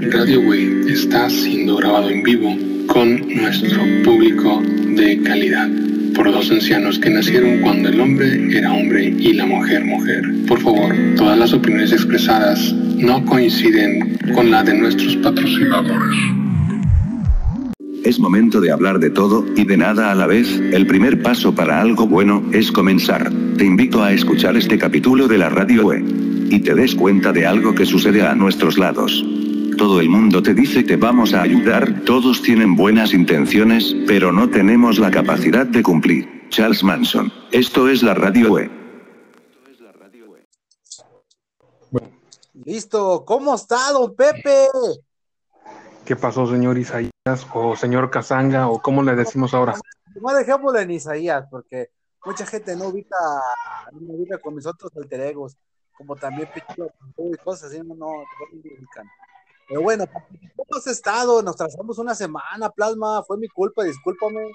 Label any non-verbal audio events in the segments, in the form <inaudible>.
Radio Way está siendo grabado en vivo con nuestro público de calidad por dos ancianos que nacieron cuando el hombre era hombre y la mujer mujer. Por favor, todas las opiniones expresadas no coinciden con la de nuestros patrocinadores. Es momento de hablar de todo y de nada a la vez. El primer paso para algo bueno es comenzar. Te invito a escuchar este capítulo de la radio E. Y te des cuenta de algo que sucede a nuestros lados. Todo el mundo te dice que vamos a ayudar, todos tienen buenas intenciones, pero no tenemos la capacidad de cumplir. Charles Manson. Esto es la radio E. Listo, ¿cómo está, don Pepe? ¿Qué pasó, señor Isaías o señor Kazanga o cómo le decimos ahora? No dejémoslo en Isaías, porque mucha gente no ubica, no ubica con mis otros alter egos, como también y cosas así, no, no, no ubican. Pero bueno, ¿cómo has estado? Nos trazamos una semana, Plasma, fue mi culpa, discúlpame.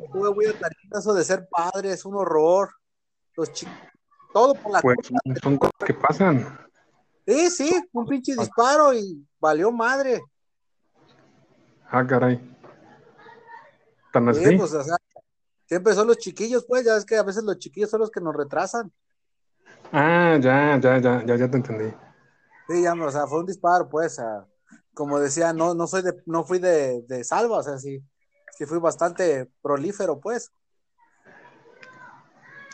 Estuve muy eso de ser padre, es un horror. Los chicos, todo por la Pues son cosas que pasan. Sí, sí, un pinche disparo y valió madre. Ah, caray. ¿Tan Sí, así? pues, o sea, siempre son los chiquillos, pues, ya ves que a veces los chiquillos son los que nos retrasan. Ah, ya, ya, ya, ya, ya te entendí. Sí, ya, o sea, fue un disparo, pues, sea, como decía, no, no soy de, no fui de, de salva, o sea, sí, sí fui bastante prolífero, pues.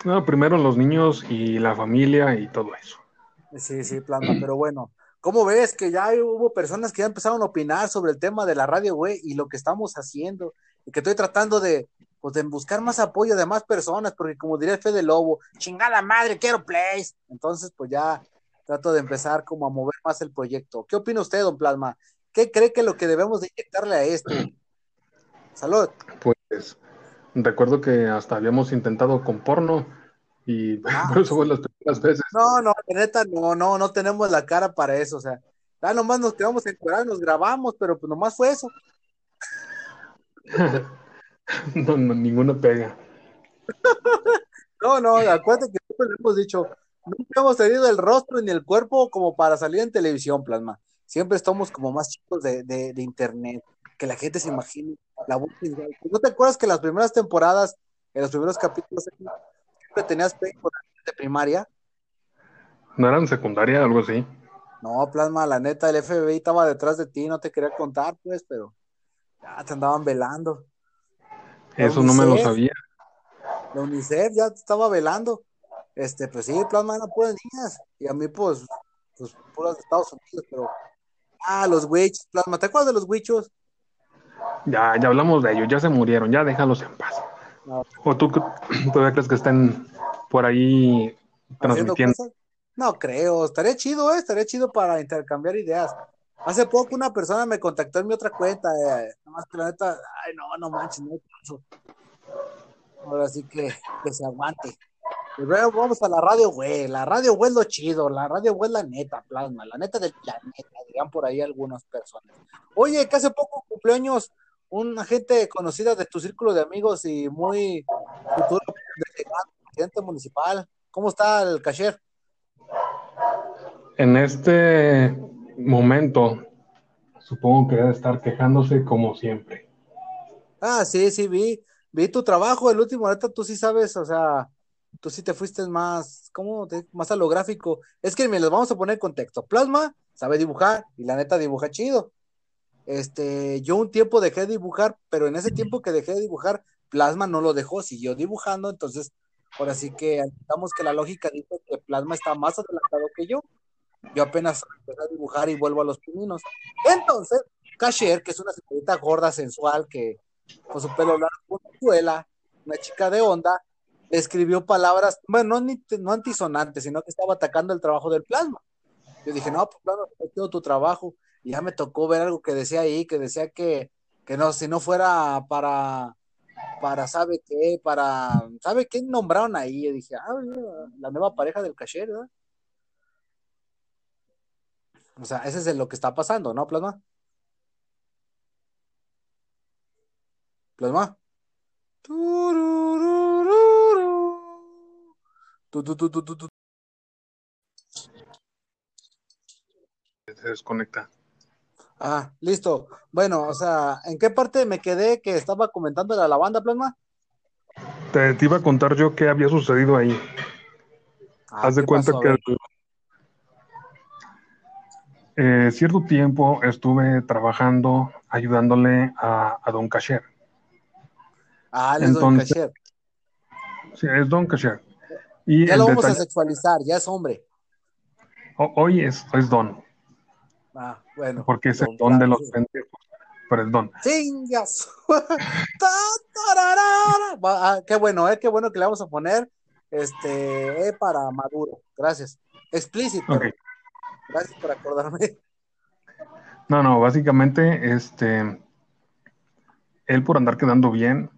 No, primero los niños y la familia y todo eso. Sí, sí, plasma, <clears throat> pero bueno, ¿cómo ves que ya hubo personas que ya empezaron a opinar sobre el tema de la radio, güey, y lo que estamos haciendo, y que estoy tratando de, pues, de buscar más apoyo de más personas, porque como diría Fede Lobo, chingada madre, quiero plays, entonces, pues ya trato de empezar como a mover más el proyecto. ¿Qué opina usted, don Plasma? ¿Qué cree que lo que debemos de inyectarle a esto? Salud. Pues recuerdo que hasta habíamos intentado con porno y <laughs> Ah, por eso fue las primeras veces. No, no, neta, no, no, no tenemos la cara para eso, o sea, ya nomás nos quedamos encuadrados, nos grabamos, pero pues nomás fue eso. <laughs> No, no, ninguna pega. <laughs> No, no, acuérdate que siempre le hemos dicho, nunca hemos tenido el rostro ni el cuerpo como para salir en televisión, Plasma. Siempre estamos como más chicos de, de, de internet, que la gente se imagine la voz. ¿No te acuerdas que las primeras temporadas, en los primeros capítulos, siempre tenías de primaria? ¿No eran secundaria algo así? No, Plasma, la neta, el FBI estaba detrás de ti, no te quería contar, pues, pero ya te andaban velando. La Eso no me lo sabía. La UNICEF ya te estaba velando. Este, pues sí, Plasma eran puras niñas. Y a mí, pues, pues, puras de Estados Unidos, pero. Ah, los wichos, Plasma, ¿te acuerdas de los wichos? Ya, ya hablamos de ellos, ya se murieron, ya déjalos en paz. No, ¿O tú todavía crees que estén por ahí transmitiendo? cosas. No creo, estaría chido, ¿eh? Estaría chido para intercambiar ideas. Hace poco una persona me contactó en mi otra cuenta, eh, nomás que la neta, ay, no, no manches, no hay caso. Ahora sí que, que se aguante. Y luego vamos a la radio, güey. La radio, güey, es lo chido. La radio, güey, es la neta, plasma. La neta del planeta, dirían por ahí algunas personas. Oye, que hace poco cumpleaños una gente conocida de tu círculo de amigos y muy futuro presidente municipal. ¿Cómo está el cashier? En este momento, supongo que debe estar quejándose como siempre. Ah, sí, sí, vi, vi tu trabajo, el último, neta, tú sí sabes, o sea, tú sí te fuiste más, ¿cómo más a lo gráfico? Es que me los vamos a poner en contexto. Plasma sabe dibujar, y la neta dibuja chido. Este, yo un tiempo dejé de dibujar, pero en ese tiempo que dejé de dibujar, Plasma no lo dejó, siguió dibujando, entonces, ahora sí que aceptamos que la lógica dice que Plasma está más adelantado que yo. Yo apenas empecé a dibujar y vuelvo a los pininos. Entonces, Cashier, que es una señorita gorda, sensual, que con su pelo largo, una chica de onda, escribió palabras, bueno, no, no antisonantes, sino que estaba atacando el trabajo del plasma. Yo dije, no, pues plasma, todo tu trabajo. Y ya me tocó ver algo que decía ahí, que decía que, que no, si no fuera para, para, ¿sabe qué? Para, ¿sabe qué nombraron ahí? Y dije, ah, la nueva pareja del cashier, ¿verdad? O sea, ese es lo que está pasando, ¿no, Plasma? Plasma. Tu, tu, tu. Se desconecta. Ah, listo. Bueno, o sea, ¿en qué parte me quedé que estaba comentando la banda, Plasma? Te, te iba a contar yo qué había sucedido ahí. Ah, Haz de ¿qué cuenta pasó? Que eh, cierto tiempo estuve trabajando ayudándole a, a Don Casher. Ah, él es Don Entonces, Cashier. Sí, es Don Casher. Y Ya lo vamos a sexualizar, ya es hombre. ho- hoy es, es Don, Ah, bueno. porque es el Don Don de los Francisco. pendejos, pero es Don. ¡Chingas! <laughs> Ah, qué bueno, eh, qué bueno que le vamos a poner este eh, para Maduro. Gracias. Explícito, gracias por acordarme. No, no, básicamente, este, él por andar quedando bien,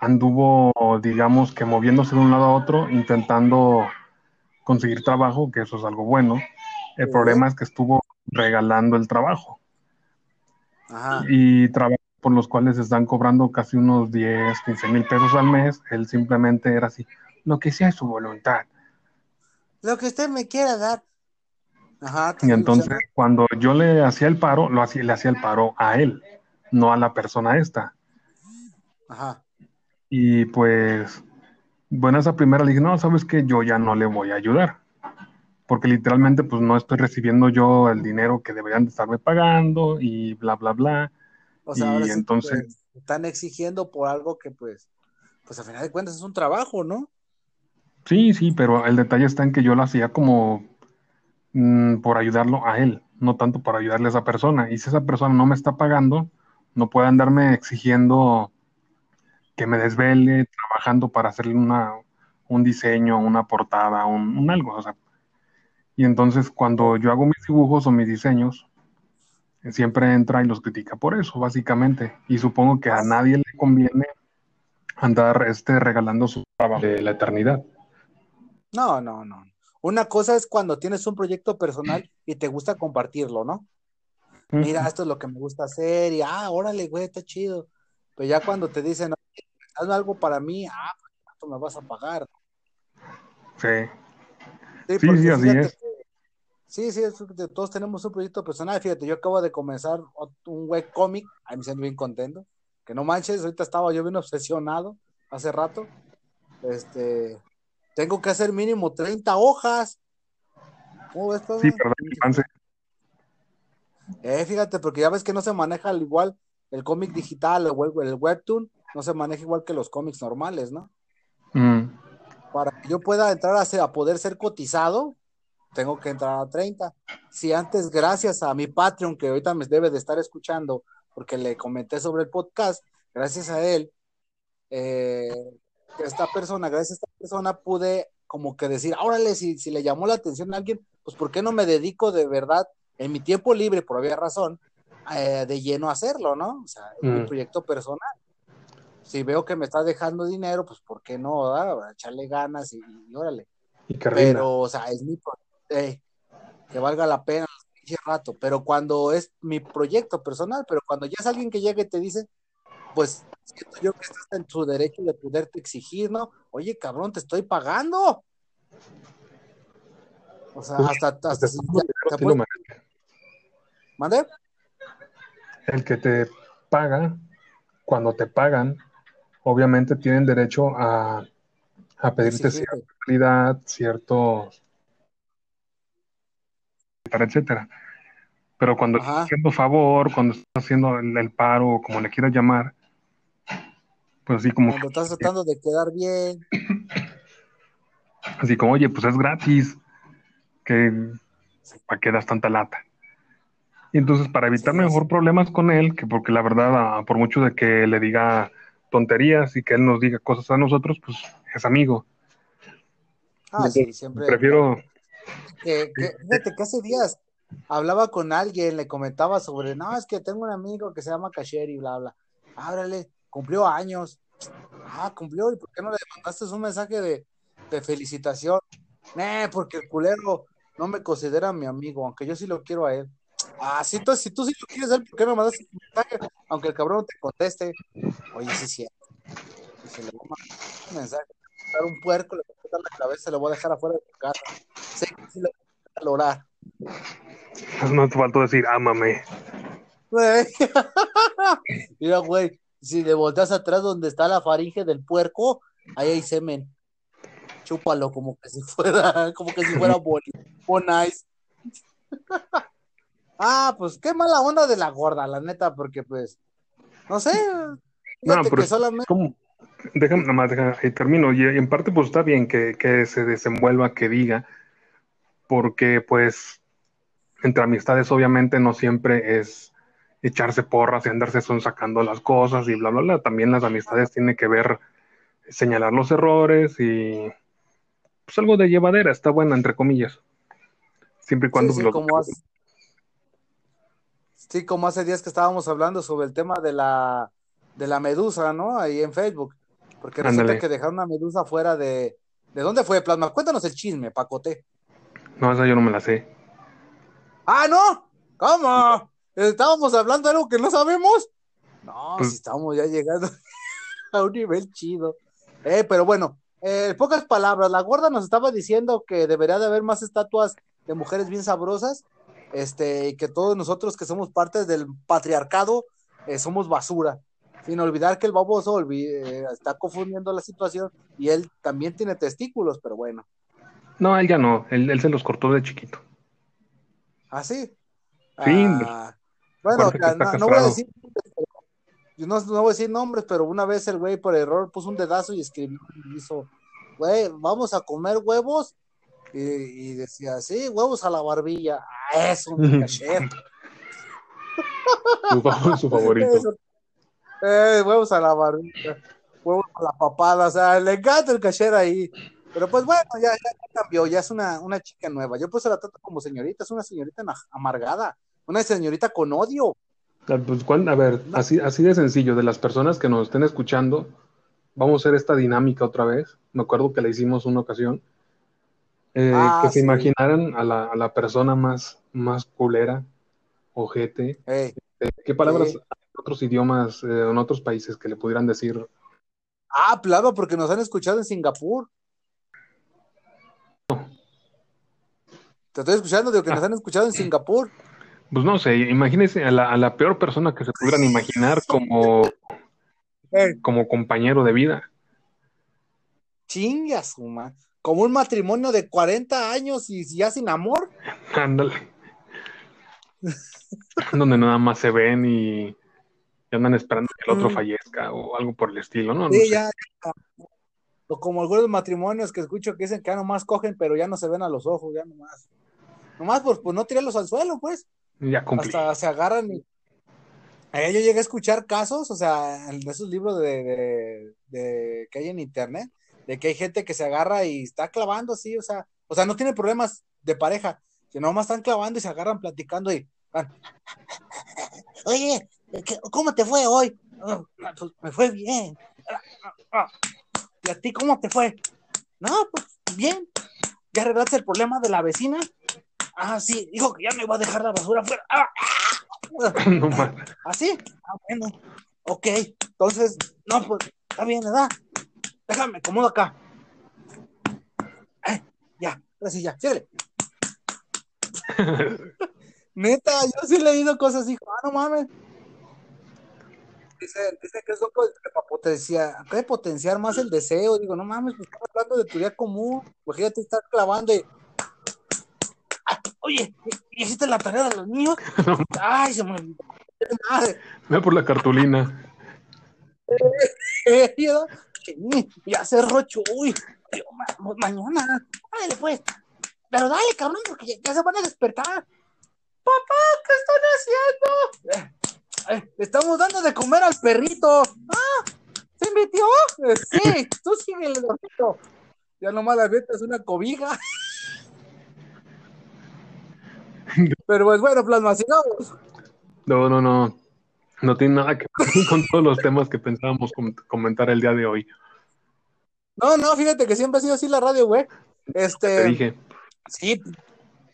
Anduvo, digamos que moviéndose de un lado a otro, intentando conseguir trabajo, que eso es algo bueno. El Sí. problema es que estuvo regalando el trabajo Ajá. y trabajos por los cuales están cobrando casi unos 10, 15 mil pesos al mes. Él simplemente era así, lo que sea es su voluntad. Lo que usted me quiera dar. Ajá. Y entonces, escuchando. cuando yo le hacía el paro, lo hacía, le hacía el paro a él, no a la persona esta. Ajá. Y pues, bueno, esa primera le dije, no, sabes que yo ya no le voy a ayudar, porque literalmente pues no estoy recibiendo yo el dinero que deberían de estarme pagando y bla, bla, bla. O sea, ahora Y sí entonces, pues, están exigiendo por algo que, pues, pues a final de cuentas es un trabajo, ¿no? sí, sí, pero el detalle está en que yo lo hacía como mm, por ayudarlo a él, no tanto para ayudarle a esa persona. Y si esa persona no me está pagando, no puede andarme exigiendo que me desvele trabajando para hacerle una, un diseño, una portada, un, un algo. O sea, y entonces cuando yo hago mis dibujos o mis diseños, siempre entra y los critica por eso, básicamente. Y supongo que a nadie le conviene andar este, regalando su trabajo de la eternidad. No, no, no. Una cosa es cuando tienes un proyecto personal y te gusta compartirlo, ¿no? Mira, esto es lo que me gusta hacer y, ah, órale, güey, está chido. Pero ya cuando te dicen, "Oye, hazme algo para mí, ah, pues ¿cuánto me vas a pagar? Sí, Sí, Sí, sí, así fíjate es. que- sí, sí, es que todos tenemos un proyecto personal. Fíjate, yo acabo de comenzar un webcomic, a mí me siento bien contento. Que no manches, ahorita estaba yo bien obsesionado hace rato. Este, tengo que hacer mínimo 30 hojas. ¿Cómo ves, sí, chance. Eh, fíjate, porque ya ves que no se maneja al igual el cómic digital o el, el webtoon, no se maneja igual que los cómics normales, ¿no? Mm, Para que yo pueda entrar a, ser- a poder ser cotizado, tengo que entrar a 30. Si antes, gracias a mi Patreon, que ahorita me debe de estar escuchando, porque le comenté sobre el podcast, gracias a él, eh, esta persona, gracias a esta persona pude como que decir, órale, si, si le llamó la atención a alguien, pues ¿por qué no me dedico de verdad en mi tiempo libre, por obvia razón, eh, de lleno a hacerlo, ¿no? O sea, es mi Mm. proyecto personal. Si veo que me está dejando dinero, pues ¿por qué no? verdad? Echarle ganas y, y órale. y. Pero, o sea, es mi eh, que valga la pena rato. Pero cuando es mi proyecto personal, pero cuando ya es alguien que llega y te dice, pues siento yo que estás en tu derecho de poderte exigir, ¿no? Oye, cabrón, te estoy pagando. O sea, hasta, hasta si ya- merece. ¿Mande? El que te paga, cuando te pagan, obviamente tienen derecho a, a pedirte cierta calidad, ciertos, etcétera, etcétera. Pero cuando Ajá. estás haciendo favor, cuando estás haciendo el, el paro, como le quieras llamar, pues así como, Cuando estás tratando de quedar bien. así como, oye, pues es gratis, que ¿para qué das tanta lata? Y entonces, para evitar mejor problemas con él, que porque la verdad, ah, por mucho de que le diga tonterías y que él nos diga cosas a nosotros, pues es amigo. Ah, sí, siempre. Prefiero, que, <laughs> que, fíjate que hace días hablaba con alguien, le comentaba sobre, no, es que tengo un amigo que se llama Casher y bla, bla. Ábrale, cumplió años. Ah, cumplió, ¿y por qué no le mandaste un mensaje de, de felicitación? Eh, porque el culero no me considera mi amigo, aunque yo sí lo quiero a él. Ah, sí, entonces, si tú sí lo quieres él, ¿por qué no me mandaste un mensaje? Aunque el cabrón no te conteste. Oye, sí, sí. Dije, le voy a mandar un mensaje, dar un puerco, le voy a cortar la cabeza, le voy a dejar afuera de tu casa. Sé que sí lo voy a valorar. No te faltó decir, ámame. <laughs> Mira, güey, si le volteas atrás donde está la faringe del puerco, ahí hay semen. Chúpalo como que si fuera, como que si fuera <laughs> boni, bonais. Ah, pues qué mala onda de la gorda, la neta, porque pues, no sé, <laughs> No, pero que solamente, déjame, nada más, deja- ahí termino. Y en parte, pues está bien que, que se desenvuelva, que diga, porque pues entre amistades obviamente no siempre es echarse porras y andarse son sacando las cosas y bla, bla, bla. También las amistades tienen que ver, señalar los errores y pues algo de llevadera, está buena, entre comillas. Siempre y cuando sí, sí, los- como hace, sí, como hace días que estábamos hablando sobre el tema de la, de la medusa, ¿no? Ahí en Facebook, porque resulta Ándale. que dejaron una medusa fuera de, ¿de dónde fue, Plasma? Cuéntanos el chisme, Pacote. No, esa yo no me la sé. Ah, no, ¿cómo? ¿Estábamos hablando de algo que no sabemos? No, Pues- si estamos ya llegando <laughs> a un nivel chido. Eh, pero bueno, eh, pocas palabras, la gorda nos estaba diciendo que debería de haber más estatuas de mujeres bien sabrosas, este, y que todos nosotros que somos parte del patriarcado eh, somos basura. Sin olvidar que el baboso eh, está confundiendo la situación y él también tiene testículos, pero bueno, No, él ya no, él, él se los cortó de chiquito. así. Sí, Ah, bueno, ya, no, no voy a decir yo no, no voy a decir nombres, pero una vez el güey por error puso un dedazo y escribió y hizo, güey, vamos a comer huevos. Y, y decía, sí, huevos a la barbilla. Ah, es un caché. <laughs> Su, su favorito. Eso. Eh, huevos a la barbilla, huevos a la papada, o sea, le encanta el caché ahí. Pero pues bueno, ya, ya cambió, ya es una, una chica nueva. Yo pues la trato como señorita, es una señorita amargada, una señorita con odio. Ah, pues, ¿cuán- a ver, así, así de sencillo, de las personas que nos estén escuchando, vamos a hacer esta dinámica otra vez. Me acuerdo que la hicimos una ocasión. Eh, Ah, que se sí. imaginaran a la, a la persona más, más culera, ojete. Ey. Eh, ¿Qué palabras hay en otros idiomas, eh, en otros países que le pudieran decir? Ah, claro, porque nos han escuchado en Singapur. Te estoy escuchando, digo que nos han escuchado en Singapur. Pues no sé, imagínense a la, a la peor persona que se pudieran imaginar como, como compañero de vida. chinga su ma- Como un matrimonio de 40 años y ya sin amor. Ándale. Donde nada más se ven y, andan esperando que el otro Mm. fallezca o algo por el estilo, ¿no? No Sí, sé. ya. O como algunos matrimonios que escucho que dicen que ya nomás cogen, pero ya no se ven a los ojos, ya nomás. Nomás por, por no tirarlos al suelo, pues. Ya cumplí. hasta se agarran y Eh, yo llegué a escuchar casos, o sea, en esos libros de, de- de- que hay en internet, de que hay gente que se agarra y está clavando así, o sea, o sea, no tiene problemas de pareja, sino nomás están clavando y se agarran platicando y van, <laughs> oye, ¿qué- ¿cómo te fue hoy? "Ah, pues, me fue bien. "Ah, ah, ah". ¿Y a ti cómo te fue? No, pues bien. ¿Ya arreglaste el problema de la vecina? Ah, sí, dijo que ya me iba a dejar la basura afuera. Ah, ah. <laughs> No más. ¿Así? Ah, bueno. Ok. Entonces, no, pues, está bien, ¿verdad? Déjame, acomodo acá. Eh, ya, sí, ya, síguele. <laughs> Neta, yo sí he leído cosas así, ah, no mames. Dice, dice que pues, que para potenciar, acá de potenciar más el deseo. Digo, no mames, pues estamos hablando de tu día común. Imagínate estar clavando y. Ah, oye, ¿y hiciste la tarea de los niños? <laughs> Ay, se me olvidó. Madre. Ve por la cartulina. <laughs> ya cerró Chuy. Yo, ma- mañana. Dale, pues. Pero dale, cabrón, porque ya, se van a despertar. Papá, ¿qué están haciendo? Eh, eh, estamos dando de comer al perrito. Ah, ¿se metió? Eh, sí, tú síguele, dormito. Ya nomás la es una cobija. <laughs> Pero pues bueno, plasma, sigamos. No, no, no. No tiene nada que ver con todos los temas que pensábamos com- comentar el día de hoy. No, no, fíjate que siempre ha sido así la radio, güey. Te Este, dije. sí,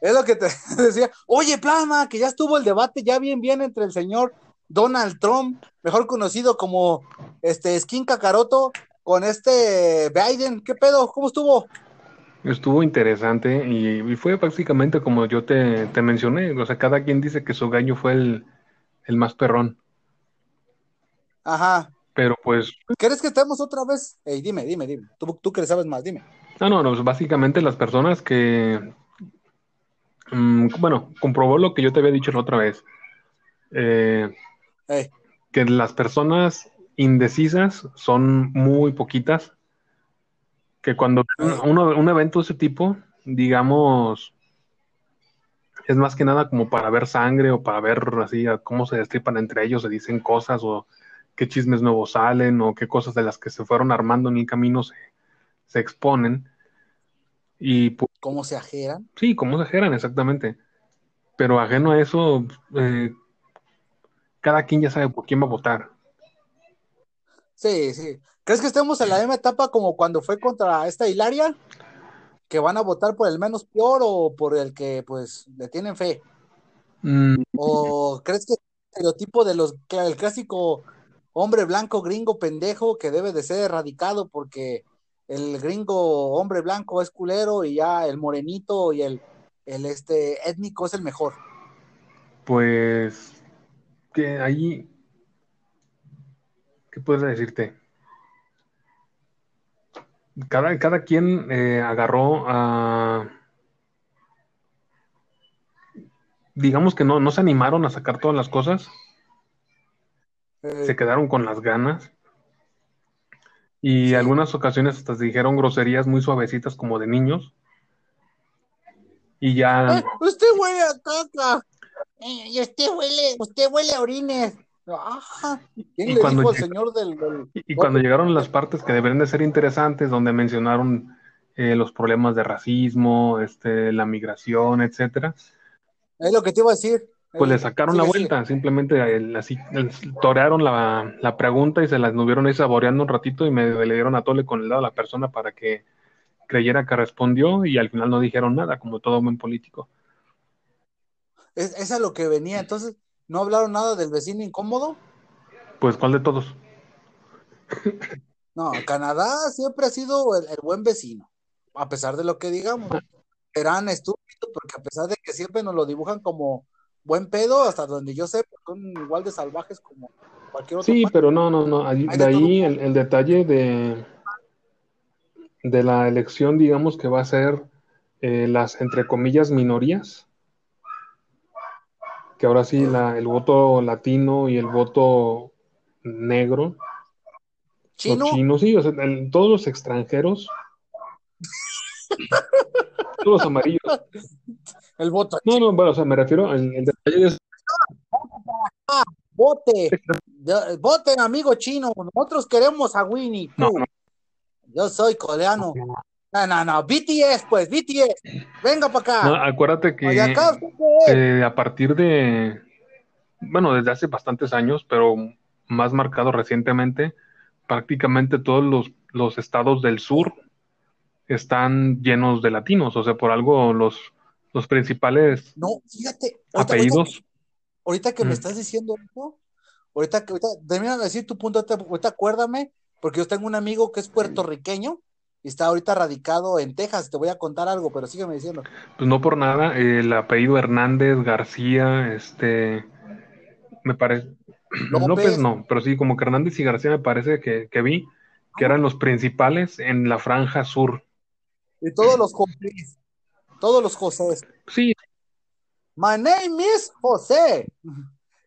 es lo que te <laughs> decía. Oye, Plasma, que ya estuvo el debate ya bien, bien entre el señor Donald Trump, mejor conocido como este Skin Kakaroto, con este Biden. ¿Qué pedo? ¿Cómo estuvo? Estuvo interesante y, y fue básicamente como yo te, te mencioné. O sea, cada quien dice que su gallo fue el, el más perrón. Ajá. Pero pues, ¿Quieres que estemos otra vez? Ey, dime, dime, dime. Tú, tú que sabes más, dime. no, no, no, básicamente las personas que, mm, bueno, comprobó lo que yo te había dicho la otra vez. Eh, Ey, que las personas indecisas son muy poquitas, que cuando uno, un evento de ese tipo, digamos, es más que nada como para ver sangre o para ver así cómo se destripan entre ellos, se dicen cosas o qué chismes nuevos salen o qué cosas de las que se fueron armando en el camino se, se exponen. Y pues, ¿Cómo se ajeran? sí, cómo se generan exactamente. Pero ajeno a eso, eh, cada quien ya sabe por quién va a votar. Sí, sí. ¿Crees que estemos en la misma etapa como cuando fue contra esta Hilaria? ¿Que van a votar por el menos peor o por el que, pues, le tienen fe? Mm, ¿O crees que el estereotipo de los, que el clásico hombre blanco gringo pendejo que debe de ser erradicado porque el gringo hombre blanco es culero y ya el morenito y el, el este étnico es el mejor? Pues que ahí, ¿qué puedes decirte? Cada, cada quien eh, agarró a, digamos que no, no se animaron a sacar todas las cosas, Eh, se quedaron con las ganas y Sí. algunas ocasiones hasta se dijeron groserías muy suavecitas como de niños y ya, ¡Eh, usted huele a caca. Eh, y usted huele, usted huele a orines. Ajá. ¿Quién Y le cuando dijo al llega- señor del, del- y, y cuando llegaron las partes que deberían de ser interesantes, donde mencionaron eh, los problemas de racismo, este, la migración, etcétera, Es lo que te iba a decir. Pues le sacaron la vuelta, simplemente el- así el- torearon la, la pregunta y se la estuvieron ahí saboreando un ratito y me le dieron a tole con el lado a la persona para que creyera que respondió y al final no dijeron nada, como todo buen político. Es, es a lo que venía. Entonces, ¿no hablaron nada del vecino incómodo? Pues, ¿cuál de todos? No, Canadá siempre ha sido el, el buen vecino, a pesar de lo que digamos. Serán estúpidos porque a pesar de que siempre nos lo dibujan como buen pedo, hasta donde yo sé, pues, son igual de salvajes como cualquier otro Sí, país. pero no, no, no. Hay de ahí el, el detalle de, de la elección, digamos que va a ser eh, las, entre comillas, minorías. Que ahora sí, la, el voto latino y el voto negro, Chino, los chinos, sí, o sea, el- todos los extranjeros, <laughs> todos los amarillos. <laughs> el voto No, no, bueno, o sea, me refiero al el detalle de vote, voten amigo chino, nosotros queremos a Winnie No, no. Yo soy coreano. No, no, no, BTS, pues, BTS. Venga para No, acá. acuérdate que eh, a partir de, bueno, desde hace bastantes años, pero más marcado recientemente, prácticamente todos los, los estados del sur están llenos de latinos, o sea, por algo los, los principales No, fíjate. ahorita- apellidos, ahorita que me estás diciendo eso, ahorita que ahorita, termina de decir tu punto, ahorita, ahorita acuérdame, porque yo tengo un amigo que es puertorriqueño y está ahorita radicado en Texas, te voy a contar algo, pero sígueme diciendo. pues no por nada, el apellido Hernández, García, este, me parece, <clears throat> López. López no, pero sí, como que Hernández y García me parece que, que vi que eran los principales en la franja sur. Y todos los José, todos los José. Sí, My name is José.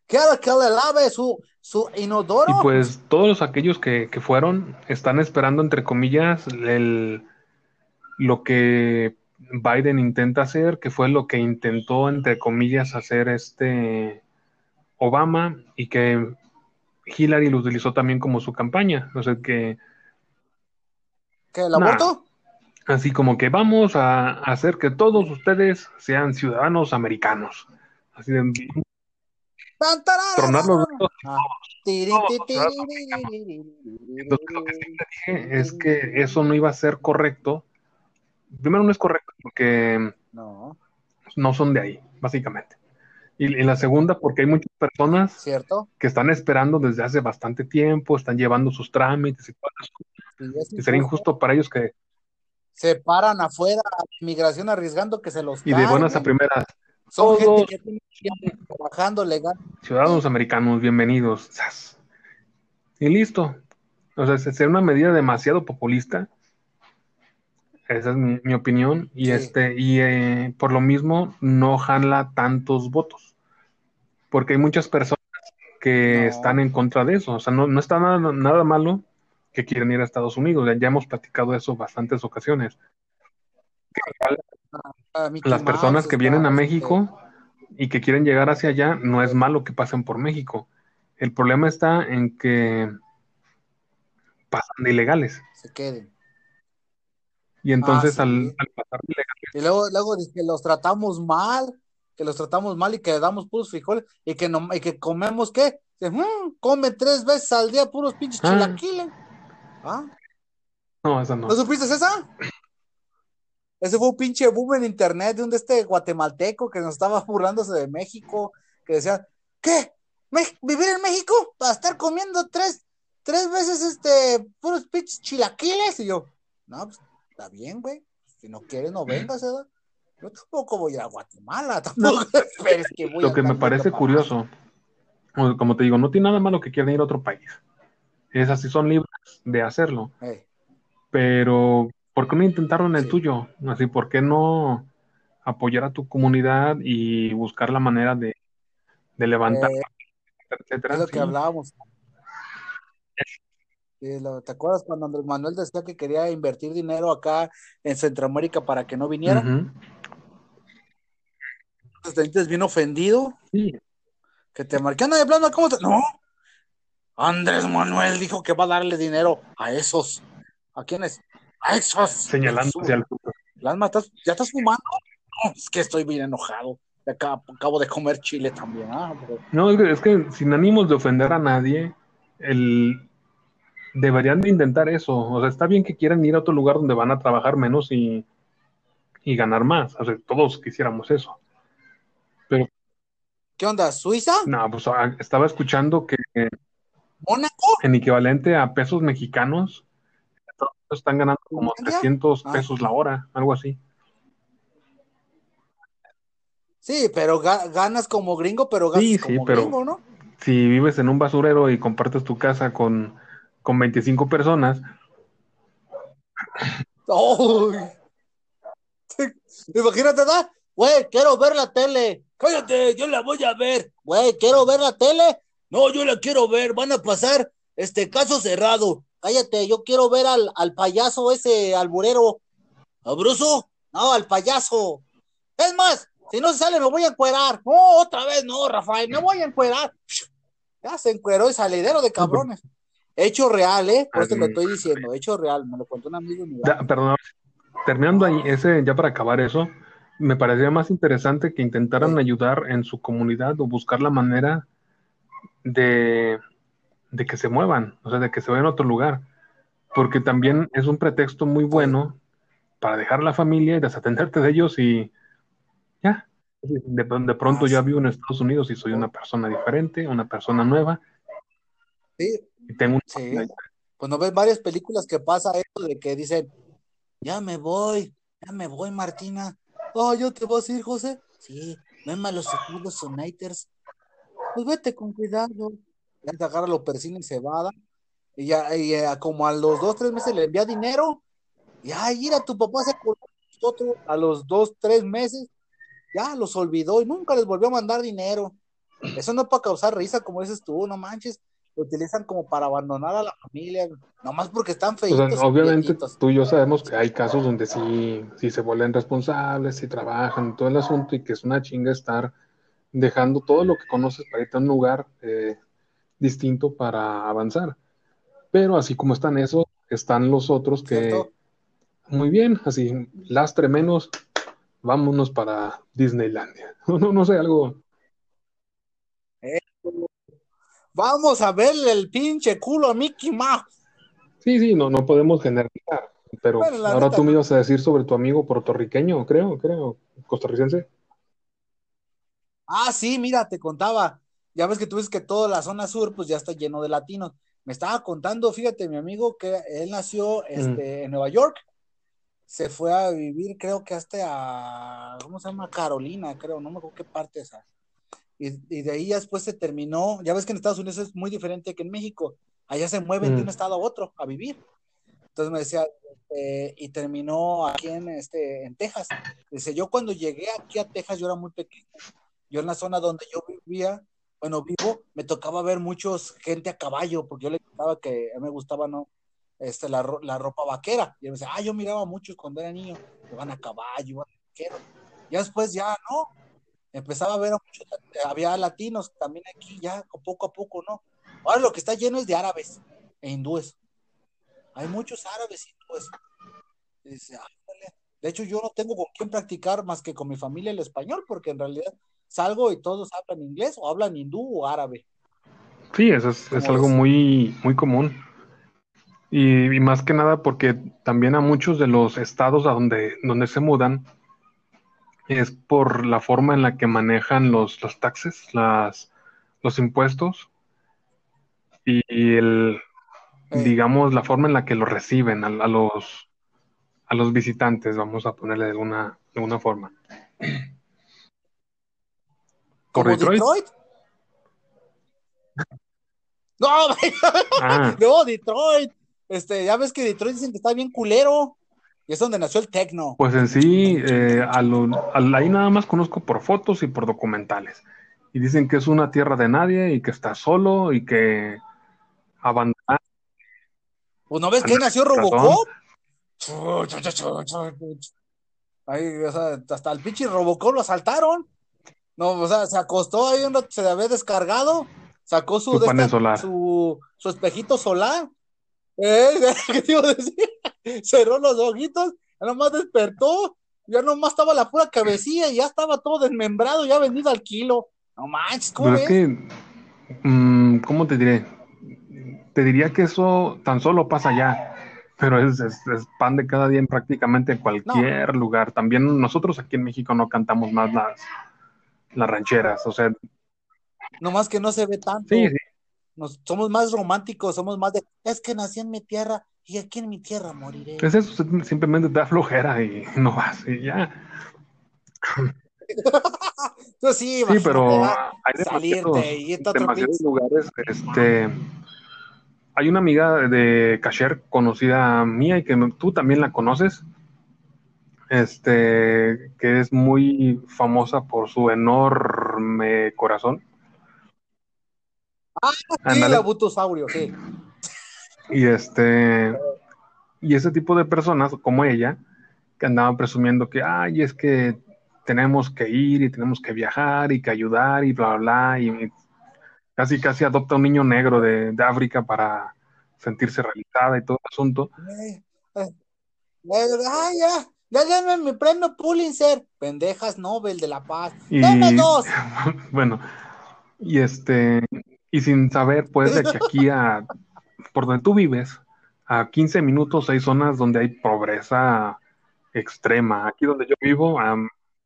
Quiero que le lave su, su inodoro. Y pues todos aquellos que, que fueron están esperando, entre comillas, el, lo que Biden intenta hacer, que fue lo que intentó, entre comillas, hacer este Obama y que Hillary lo utilizó también como su campaña. O sea que ¿Que el Nah. aborto? Así como que vamos a hacer que todos ustedes sean ciudadanos americanos. Así de tronar los dedos. Ah. Entonces, lo que siempre dije es que eso no iba a ser correcto. Primero no es correcto porque No, no son de ahí, básicamente. Y, y la segunda, porque hay muchas personas ¿cierto? que están esperando desde hace bastante tiempo, están llevando sus trámites y eso. Y es Y sería injusto para ellos que, se paran afuera a inmigración arriesgando que se los Y de buenas a primeras, Son todos- gente que tiene tiempo trabajando legal. ciudadanos americanos, bienvenidos. Y listo. O sea, sería una medida demasiado populista. Esa es mi, mi opinión. Y Sí. este, y eh, por lo mismo no jala tantos votos. Porque hay muchas personas que No. están en contra de eso. O sea, no, no está nada, nada malo que quieren ir a Estados Unidos. Ya, ya hemos platicado eso bastantes ocasiones. Ah, Mickey Las personas que vienen a México y que quieren llegar hacia allá, no es malo que pasen por México. El problema está en que pasan de ilegales. se queden. Y entonces sí. al, al pasar de ilegales, Y luego, luego dice que los tratamos mal, que los tratamos mal y que le damos puros frijoles y que, no, y que comemos, ¿qué? Dice, "Mm, comen tres veces al día puros pinches Ah. chilaquiles. ¿Ah? no, esa no. ¿No supiste esa? Ese fue un pinche boom en internet de un de este guatemalteco que nos estaba burlándose de México, que decía, ¿qué? ¿Me- ¿Vivir en México? ¿Para estar comiendo tres, tres veces este puros pinches chilaquiles? Y yo, no, pues está bien, güey. Si no quieres, no vengas, ¿verdad? Yo tampoco voy a Guatemala, <laughs> tampoco esperes que voy Lo que me parece curioso, como te digo, no tiene nada malo que quieran ir a otro país. Esas sí son libres de hacerlo. Pero, ¿por qué no intentaron el Sí. tuyo? Así, ¿por qué no apoyar a tu comunidad y buscar la manera de, de levantar, Eh, etcétera? es lo Sí. que hablábamos. ¿te acuerdas cuando Andrés Manuel decía que quería invertir dinero acá en Centroamérica para que no viniera? Entonces bien ofendido, Sí. que te marqué, anda de plano, ¿cómo te...? No, Andrés Manuel dijo que va a darle dinero a esos. ¿A quiénes? A esos. señalando hacia el futuro. Plasma, ¿estás- ¿ya estás fumando? No, es que estoy bien enojado. Acabo de comer chile también. Ah, pero- No, es que, es que sin ánimos de ofender a nadie, el, deberían de intentar eso. O sea, está bien que quieran ir a otro lugar donde van a trabajar menos y, y ganar más. O sea, todos quisiéramos eso. ¿Qué onda? ¿Suiza? No, pues ah, estaba escuchando que ¿Mónaco? en equivalente a pesos mexicanos, están ganando como ¿Finlandia? 300 Ah. pesos la hora, algo así. Sí, pero ga- ganas como gringo, pero ganas Sí, sí, como pero- gringo, ¿no? Si vives en un basurero y compartes tu casa con, con 25 personas, ¡Ay! <laughs> Imagínate, ¿da? Güey, quiero ver la tele. Cállate, yo la voy a ver. Güey, quiero ver la tele. No, yo la quiero ver. Van a pasar este caso cerrado. Cállate, yo quiero ver al, al payaso ese alburero. ¿A Bruso? No, al payaso. Es más, si no se sale, me voy a encuerar. No, otra vez no, Rafael, me voy a encuerar. Ya se encueró el salidero de cabrones. Hecho real, ¿eh? Por eso te lo estoy diciendo, hecho real. Me lo contó un amigo. Da- perdón, terminando ahí, ese, ya para acabar eso, me parecía más interesante que intentaran Sí. ayudar en su comunidad o buscar la manera de, de que se muevan, o sea, de que se vayan a otro lugar, porque también es un pretexto muy bueno para dejar a la familia y desatenderte de ellos y ya, de, de pronto ya vivo en Estados Unidos y soy una persona diferente, una persona nueva Sí, y tengo un... Sí. Pues no ves varias películas que pasa eso de que dicen, ya me voy, ya me voy, Martina. Oh, ¿ya te vas a ir, José? Sí, ven a los seguros Sonaters. Pues vete con cuidado. Ya te agarra los persinos y se va. Y ya, y ya como a los dos, tres meses le envía dinero. Y ay, ir a tu papá se acordó de nosotros a los dos, tres meses. Ya los olvidó y nunca les volvió a mandar dinero. Eso no es para causar risa, como dices tú, no manches lo utilizan como para abandonar a la familia, nomás porque están O feitos. sea, obviamente tú y yo sabemos que hay casos donde sí, sí se vuelven responsables, sí trabajan, todo el asunto, y que es una chinga estar dejando todo lo que conoces para irte a un lugar eh, distinto para avanzar. Pero así como están esos, están los otros que, ¿Cierto? muy bien, así, lastre menos, vámonos para Disneylandia. <laughs> No, no sé, algo. Vamos a verle el pinche culo a Mickey Mouse. Sí, sí, no, no podemos generalizar. Pero Bueno, ahora neta, tú me ibas a decir sobre tu amigo puertorriqueño, creo, creo, costarricense. Ah, sí, mira, te contaba. Ya ves que tú dices que toda la zona sur, pues ya está lleno de latinos. Me estaba contando, fíjate, mi amigo, que él nació este, en Nueva York. se fue a vivir, creo que hasta a, ¿cómo se llama? Carolina, creo, no me acuerdo qué parte esa. Y, y de ahí ya después se terminó, ya ves que en Estados Unidos es muy diferente que en México, allá se mueven de un Mm. estado a otro a vivir. Entonces me decía, este, y terminó aquí en, este, en Texas. Dice, yo cuando llegué aquí a Texas, yo era muy pequeño. Yo en la zona donde yo vivía, bueno, vivo, me tocaba ver muchos gente a caballo, porque yo le contaba que a mí me gustaba, ¿no? Este, la, la ropa vaquera. Y me decía, ah, yo miraba muchos cuando era niño, que van a caballo, a vaquero. Ya después, ya no. Empezaba a ver a muchos, había latinos también aquí, ya poco a poco, ¿no? Ahora lo que está lleno es de árabes e hindúes. Hay muchos árabes y hindúes. Dice, "Ay, vale". De hecho, yo no tengo con quién practicar más que con mi familia el español, porque en realidad salgo y todos hablan inglés o hablan hindú o árabe. Sí, eso es, es ¿Cómo algo muy, muy común. Y, y más que nada porque también a muchos de los estados a donde, donde se mudan es por la forma en la que manejan los, los taxes, las, los impuestos y el, Eh, digamos, la forma en la que lo reciben a, a los, a los visitantes, vamos a ponerle de alguna, de alguna forma. ¿Por ¿Como Detroit? Detroit? <laughs> No, Ah, <laughs> no, Detroit. Este, ya ves que Detroit dicen que está bien culero. Y es donde nació el tecno. Pues en sí, eh, a lo- a- ahí nada más conozco por fotos y por documentales. Y dicen que es una tierra de nadie y que está solo y que abandonado. Pues no ves que nació. Robocop. Ahí, o sea, hasta el pinche Robocop lo asaltaron. No, o sea, se acostó ahí un rato, se había descargado, sacó su, Su esta- solar. su, su espejito solar. Eh, <laughs> ¿Qué te iba a decir? Cerró los ojitos, ya nomás despertó, ya nomás estaba la pura cabecilla y ya estaba todo desmembrado, ya vendido al kilo. No manches, ¿cómo Pero es ves? que, mm, ¿cómo te diré? Te diría que eso tan solo pasa allá, pero es, es- es pan de cada día en prácticamente cualquier lugar. También nosotros aquí en México no cantamos más las, las rancheras, o sea, Nomás que no se ve tanto. sí, sí, Nos, somos más románticos, somos más de, es que nací en mi tierra y aquí en mi tierra moriré. es eso, simplemente te da flojera y no vas y ya. Entonces <laughs> sí, Sí, pero hay salirte demasiados, y demasiados lugares. Este, hay una amiga de Cacher conocida mía y que tú también la conoces, este, que es muy famosa por su enorme corazón. Sí, Ándale. la butosaurio, sí. Y este, y ese tipo de personas como ella, que andaban presumiendo que, ay, es que tenemos que ir y tenemos que viajar y que ayudar y bla, bla, bla, y casi, casi adopta un niño negro de, de África para sentirse realizada y todo el asunto. Eh, eh, eh, Ay, ya, denme mi premio Pulitzer. Pendejas Nobel de la Paz. Y Denme dos. <laughs> bueno, y este, y sin saber, pues, de que aquí a, por donde tú vives, a 15 minutos hay zonas donde hay pobreza extrema. Aquí donde yo vivo, a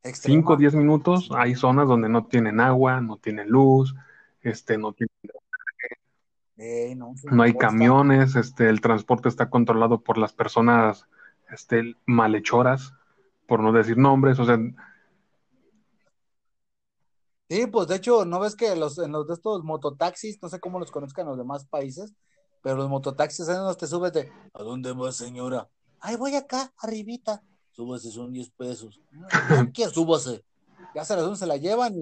Extrema. 5 o 10 minutos hay zonas donde no tienen agua, no tienen luz, este, no, tienen- Eh, no, hay camiones, este, el transporte está controlado por las personas, este, malhechoras, por no decir nombres, o sea, Sí, pues de hecho, ¿no ves que los, en los de estos mototaxis, no sé cómo los conozcan los demás países, pero los mototaxis en los te subes de, ¿a dónde vas, señora? Ay, voy acá, arribita. Súbase, son 10 pesos. No quiero, súbase. Ya se la, se la llevan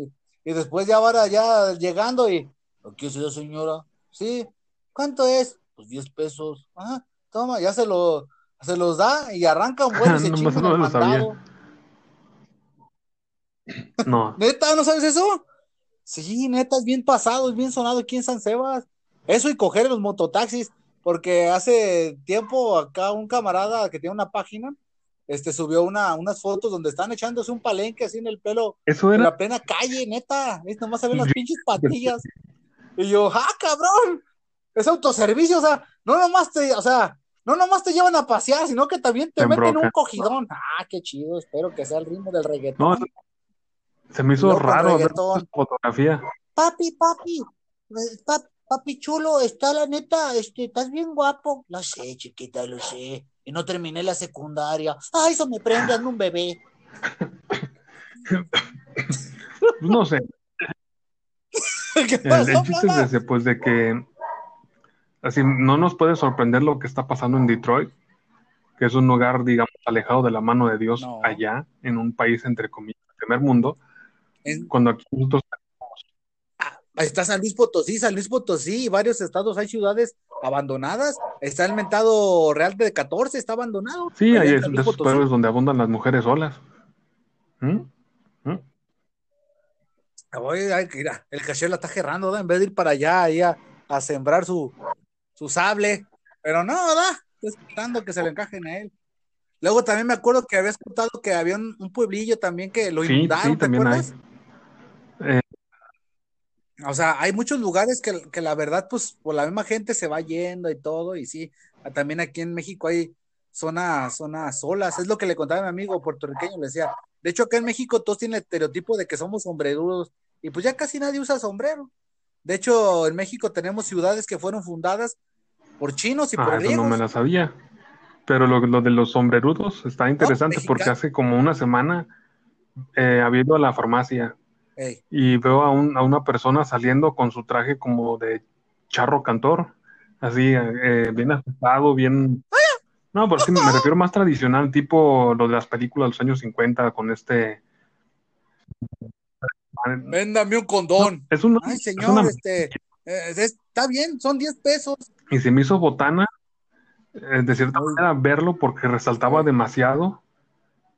y, después ya van ya llegando y, ¿aquí la señora? Sí. ¿Cuánto es? Pues 10 pesos. Ajá, toma, ya se lo, se los da y arrancan vuelo <laughs> y se No, <laughs> no. ¿Neta? ¿No sabes eso? Sí, neta, es bien pasado, es bien sonado aquí en San Sebas. Eso y coger los mototaxis, porque hace tiempo acá un camarada que tiene una página, este subió una, unas fotos donde están echándose un palenque así en el pelo, Eso en era, la plena calle, neta. ¿ves? Nomás se ven las pinches patillas. Y yo, ¡ah, cabrón! Es autoservicio, o sea, no nomás te, o sea, no nomás te llevan a pasear, sino que también te Te meten un cogidón. Ah, qué chido, espero que sea el ritmo del no, reggaetón. se me hizo raro ver fotografía. Papi, papi, pa- papi chulo, está la neta, este, estás bien guapo. Lo sé, chiquita, lo sé. y no terminé la secundaria. Ay, eso me prende, ando un bebé. <laughs> no sé. <laughs> ¿Qué El, pasó, el chiste es ese, pues de que así no nos puede sorprender lo que está pasando en Detroit, que es un lugar, digamos, alejado de la mano de Dios No. allá, en un país entre comillas, primer mundo, cuando aquí nosotros Ahí está San Luis Potosí, San Luis Potosí y varios estados, hay ciudades abandonadas. Está el mentado Real de 14, está abandonado. Sí, San de esos pueblos donde abundan las mujeres solas. ¿Mm? ¿Mm? Ay, mira, el caché la está gerrando, ¿da? En vez de ir para allá, ahí a, a sembrar su, su sable. Pero no, ¿da? Está esperando que se le encajen a él. Luego también me acuerdo que habías contado que había un, un pueblillo también que lo Sí, inundaron, sí, ¿te también hay. acuerdas? Eh, O sea, hay muchos lugares que, que la verdad, pues, por la misma gente se va yendo y todo, y sí, también aquí en México hay zonas, zonas solas, es lo que le contaba a mi amigo puertorriqueño, le decía, de hecho acá en México todos tienen el estereotipo de que somos sombrerudos, y pues ya casi nadie usa sombrero. De hecho, en México tenemos ciudades que fueron fundadas por chinos y ah, por eso no griegos. me la sabía. Pero lo, lo de los sombrerudos está interesante porque hace como una semana eh, había ido a la farmacia Ey, y veo a, un- a una persona saliendo con su traje como de charro cantor, así eh, bien ajustado, bien... No, pero sí me <laughs> refiero más tradicional, tipo lo de las películas de los años 50 con este... véndame un condón. Es una, Ay, es señor, una- este, eh, es- está bien, son 10 pesos. y se me hizo botana, eh, de cierta manera, verlo porque resaltaba demasiado,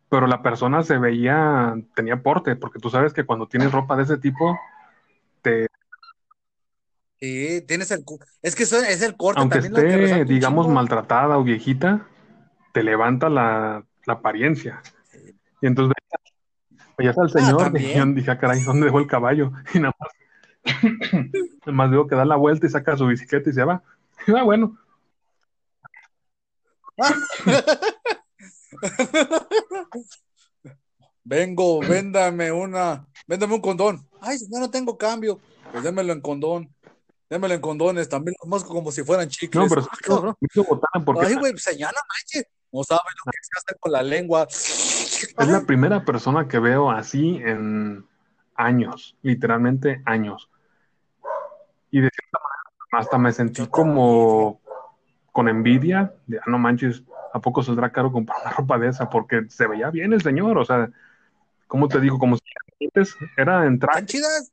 pero la persona se veía, tenía porte, porque tú sabes que cuando tienes ropa de ese tipo, te, Sí, tienes el, es que eso es el corte aunque también que esté, un digamos, maltratada o viejita, te levanta la, la apariencia. Y entonces veías al señor, Ah, y dije, "Ah, caray, ¿dónde dejó el caballo? <laughs> Y nada más, <laughs> nada más veo que da la vuelta y saca su bicicleta y se va. Y, ah, bueno, <laughs> Vengo, véndame una, véndame un condón. Ay, señor, no tengo cambio. Pues démelo en condón. Démelo en condones, también los como si fueran chicles. no, pero Ah, cabrón. porque Ay, güey, señor, no manches. No sabe lo que se hace con la lengua. Es la primera persona que veo así en años, literalmente años. Y de cierta manera hasta me sentí como con envidia de, ah, no manches, ¿a poco saldrá caro comprar una ropa de esa? Porque se veía bien el señor, o sea, ¿cómo te digo? Como si antes era en ¿Están traje, chidas?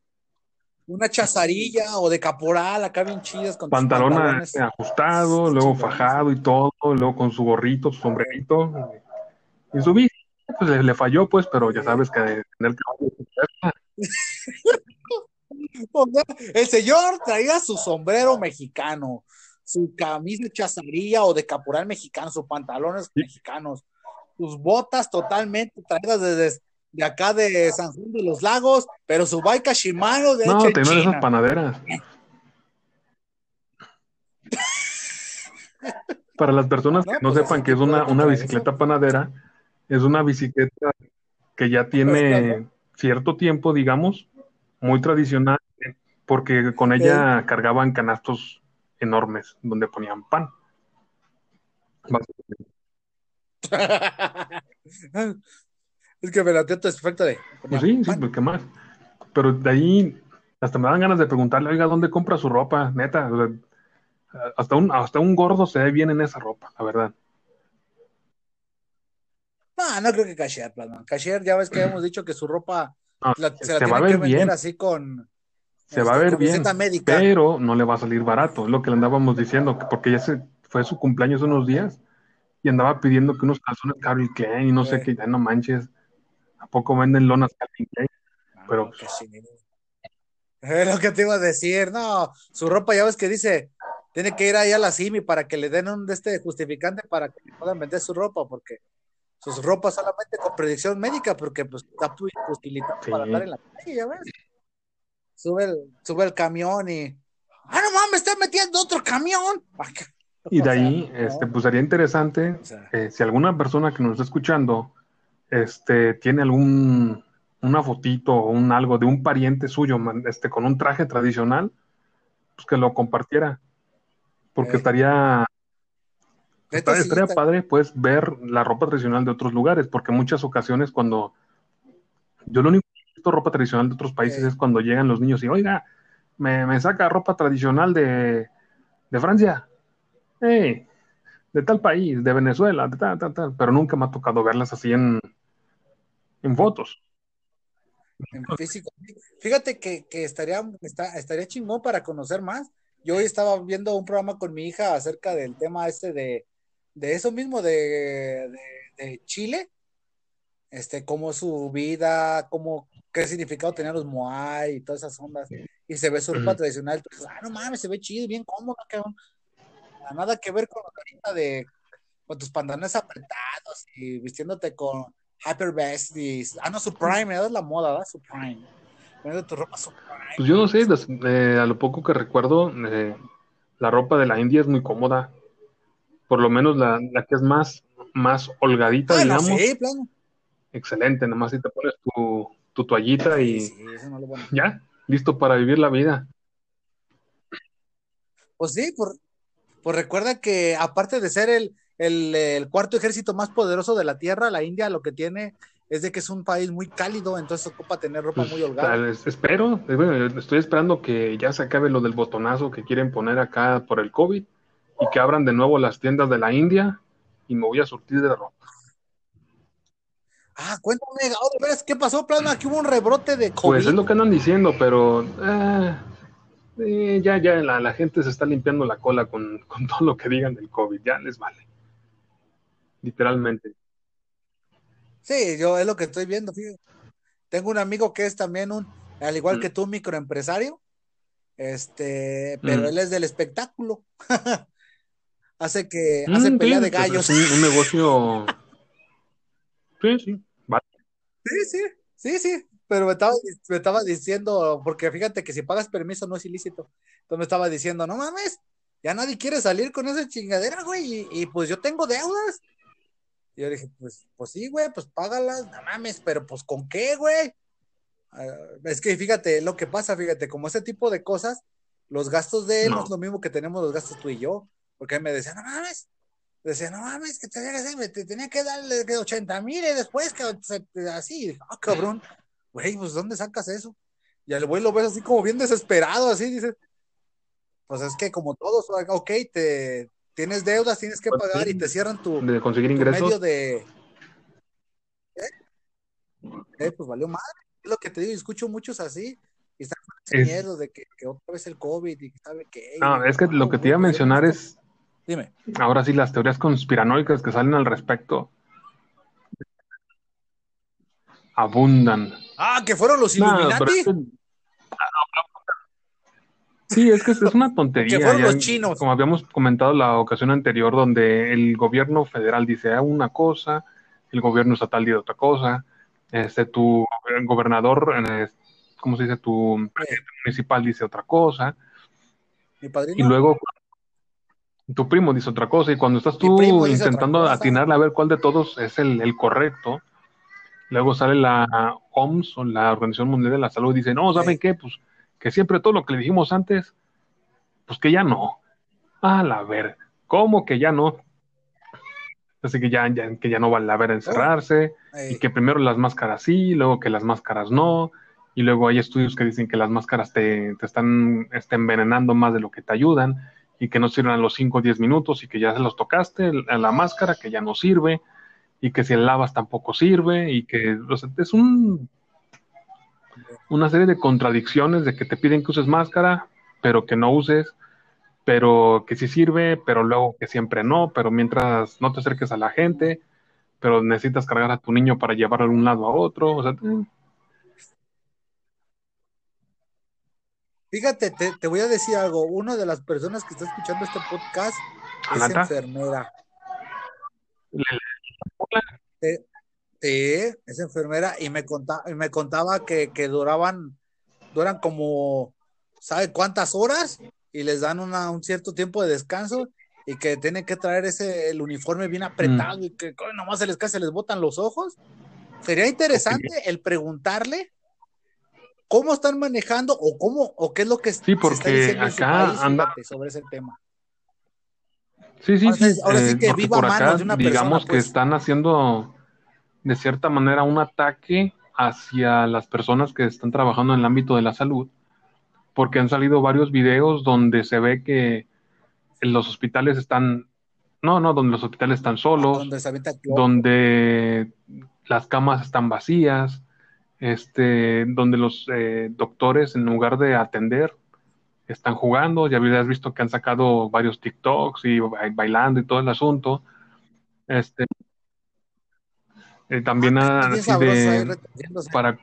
Una chazarilla o de caporal, acá bien chidas con pantalón ajustado, luego fajado y todo, luego con su gorrito, su sombrerito. Y su bici, pues le, le falló, pues, pero ya sabes que <laughs> O sea, El señor traía su sombrero mexicano, su camisa chazarilla o de caporal mexicano, sus pantalones Sí. mexicanos, sus botas totalmente traídas desde de acá de San Juan de los Lagos, pero su baica Shimano de No, hecho en tenía de esas panaderas. <laughs> Para las personas que No, no pues sepan que es una, una bicicleta panadera, es una bicicleta que ya tiene cierto tiempo, digamos, muy tradicional, porque con ella cargaban canastos enormes donde ponían pan. <laughs> es que me la es perfecta de. Pues sí, sí, pues qué más. Pero de ahí hasta me dan ganas de preguntarle, oiga, ¿dónde compra su ropa? Neta, o sea, hasta un, hasta un gordo se ve bien en esa ropa, la verdad. No, no creo que Cashier, Plasma. Cashier, ya ves que hemos dicho que su ropa Ah, la- se la se va a tiene ver que vender bien, así con. se va a este, ver bien, médica. pero no le va a salir barato, es lo que le andábamos diciendo, que porque ya se fue su cumpleaños unos días y andaba pidiendo que unos calzones Calvin Klein y no sé qué, ya no manches, ¿a poco venden lonas Calvin Klein? pero- No, que sí. <laughs> Es lo que te iba a decir, no, su ropa ya ves que dice, tiene que ir ahí a la CIMI para que le den un de este justificante para que puedan vender su ropa, porque sus ropas solamente con predicción médica, porque pues está posibilitado Sí. para andar en la calle, ya ves. Sube el, sube el camión y, ah, no mames, está metiendo otro camión. Y o de sea, ahí, este, pues sería interesante o sea, eh, si alguna persona que nos está escuchando este, tiene algún una fotito o un algo de un pariente suyo este, con un traje tradicional, pues que lo compartiera. Porque Eh. estaría Estaría padre, pues, ver la ropa tradicional de otros lugares, porque muchas ocasiones cuando yo lo único que he visto ropa tradicional de otros países es cuando llegan los niños y, oiga, me, me saca ropa tradicional de, de Francia, de tal país, de Venezuela, de tal, tal, tal, pero nunca me ha tocado verlas así en, en fotos. en físico. Fíjate que, que estaría, está- estaría chingón para conocer más. Yo hoy estaba viendo un programa con mi hija acerca del tema este de, de eso mismo, de, de, de Chile, este, cómo su vida, cómo, qué significado tenían los Moai y todas esas ondas. Y se ve su ropa Ujú. tradicional. Entonces, ah, no mames, se ve chido, bien cómodo, cabrón. Nada que ver con ahorita de con tus pantalones apretados y vistiéndote con Hyper Vest y ah no Supreme, ¿verdad? es la moda, ¿verdad? Supreme. Poniendo tu ropa Supreme. Pues yo no sé, eh, a lo poco que recuerdo, eh, la ropa de la India es muy cómoda. Por lo menos la, la que es más, más holgadita, Ah, no, digamos. sí, plano. Excelente, nomás si te pones tu, tu toallita y Sí, sí, eso no ya, listo para vivir la vida. Pues sí, por, pues recuerda que aparte de ser el, el, el cuarto ejército más poderoso de la Tierra, la India lo que tiene es de que es un país muy cálido, entonces ocupa tener ropa Pues, muy holgada. tal espero, eh, estoy esperando que ya se acabe lo del botonazo que quieren poner acá por el COVID y que abran de nuevo las tiendas de la India y me voy a surtir de ropa. Ah, cuéntame, ahora qué pasó, Plasma, que hubo un rebrote de COVID. Pues es lo que andan diciendo, pero eh, eh, ya, ya la, la gente se está limpiando la cola con, con todo lo que digan del COVID, ya les vale. Literalmente. Sí, yo es lo que estoy viendo, fíjate. Tengo un amigo que es también un, al igual Mm. que tú, microempresario, este, pero Mm. él es del espectáculo. <laughs> hace que, hace Mm, pelea sí, de gallos. es un, un negocio. Sí, sí. vale. Sí, sí, sí, sí, pero me estaba, me estaba diciendo, porque fíjate que si pagas permiso no es ilícito. Entonces me estaba diciendo, no mames, ya nadie quiere salir con esa chingadera, güey, y, y pues yo tengo deudas. Y yo dije, pues, pues sí, güey, pues págalas, no mames, pero pues ¿con qué, güey? Ah, es que fíjate, lo que pasa, fíjate, como ese tipo de cosas, los gastos de él no, No. es lo mismo que tenemos los gastos tú y yo, porque me decía, no mames, decía, no mames, que tenía que, hacer, te tenía que darle que 80 mil y después que así, ah, cabrón, güey, pues ¿dónde sacas eso? Y al güey lo ves así como bien desesperado, así, dices, pues es que como todos, ok, te tienes deudas, tienes que pagar y te cierran tu, De conseguir tu ingresos. medio de... ¿Eh? Eh, pues valió madre, es lo que te digo, y escucho muchos así, y están con ese Es- miedo de que, que otra vez el COVID y que sabe qué. No, es que lo que te iba a mencionar es, Dime. ahora sí, las teorías conspiranoicas que salen al respecto abundan. Ah, que fueron los No, Illuminati. es que- Sí, es que es una tontería. Que fueron ya- los chinos. Como habíamos comentado la ocasión anterior, donde el gobierno federal dice una cosa, el gobierno estatal dice otra cosa, este, tu gobernador, ¿cómo se dice? Tu presidente municipal dice otra cosa, Mi y padrino. luego tu primo dice otra cosa, y cuando estás tú intentando atinarle a ver cuál de todos es el, el correcto, luego sale la OMS o la Organización Mundial de la Salud y dice, no, ¿saben Sí. qué? Pues que siempre todo lo que le dijimos antes, pues que ya no. A la ver, ¿cómo que ya no? Así que ya, ya- que ya no vale la ver encerrarse, y que primero las máscaras sí, luego que las máscaras no, y luego hay estudios que dicen que las máscaras te, te están este, envenenando más de lo que te ayudan, y que no sirven los 5 o 10 minutos, y que ya se los tocaste la máscara, que ya no sirve, y que si lavas tampoco sirve, y que o sea, es un, una serie de contradicciones de que te piden que uses máscara, pero que no uses, pero que sí sirve, pero luego que siempre no, pero mientras no te acerques a la gente, pero necesitas cargar a tu niño para llevarlo de un lado a otro, o sea, Fíjate, te, te voy a decir algo. Una de las personas que está escuchando este podcast es enfermera. Sí, es enfermera y me contaba, y me contaba que, que duraban, duran como, ¿sabe cuántas horas? Y les dan una, un cierto tiempo de descanso y que tienen que traer ese, el uniforme bien apretado Mm. y que nomás se les casi se les botan los ojos. Sería interesante el preguntarle cómo están manejando o cómo, o qué es lo que Sí, se está porque diciendo en su acá país, anda- fíjate, sobre ese tema. Sí, sí, Ahora sí. ahora sí eh, que porque viva por manos acá, de una digamos que pues. están haciendo de cierta manera un ataque hacia las personas que están trabajando en el ámbito de la salud, porque han salido varios videos donde se ve que los hospitales están, no, no, donde los hospitales están solos, donde se avienta cloro. donde las camas están vacías, este, donde los eh, doctores en lugar de atender están jugando, ya habías visto que han sacado varios TikToks y ba- bailando y todo el asunto. Este, eh, también Ah, ahí de para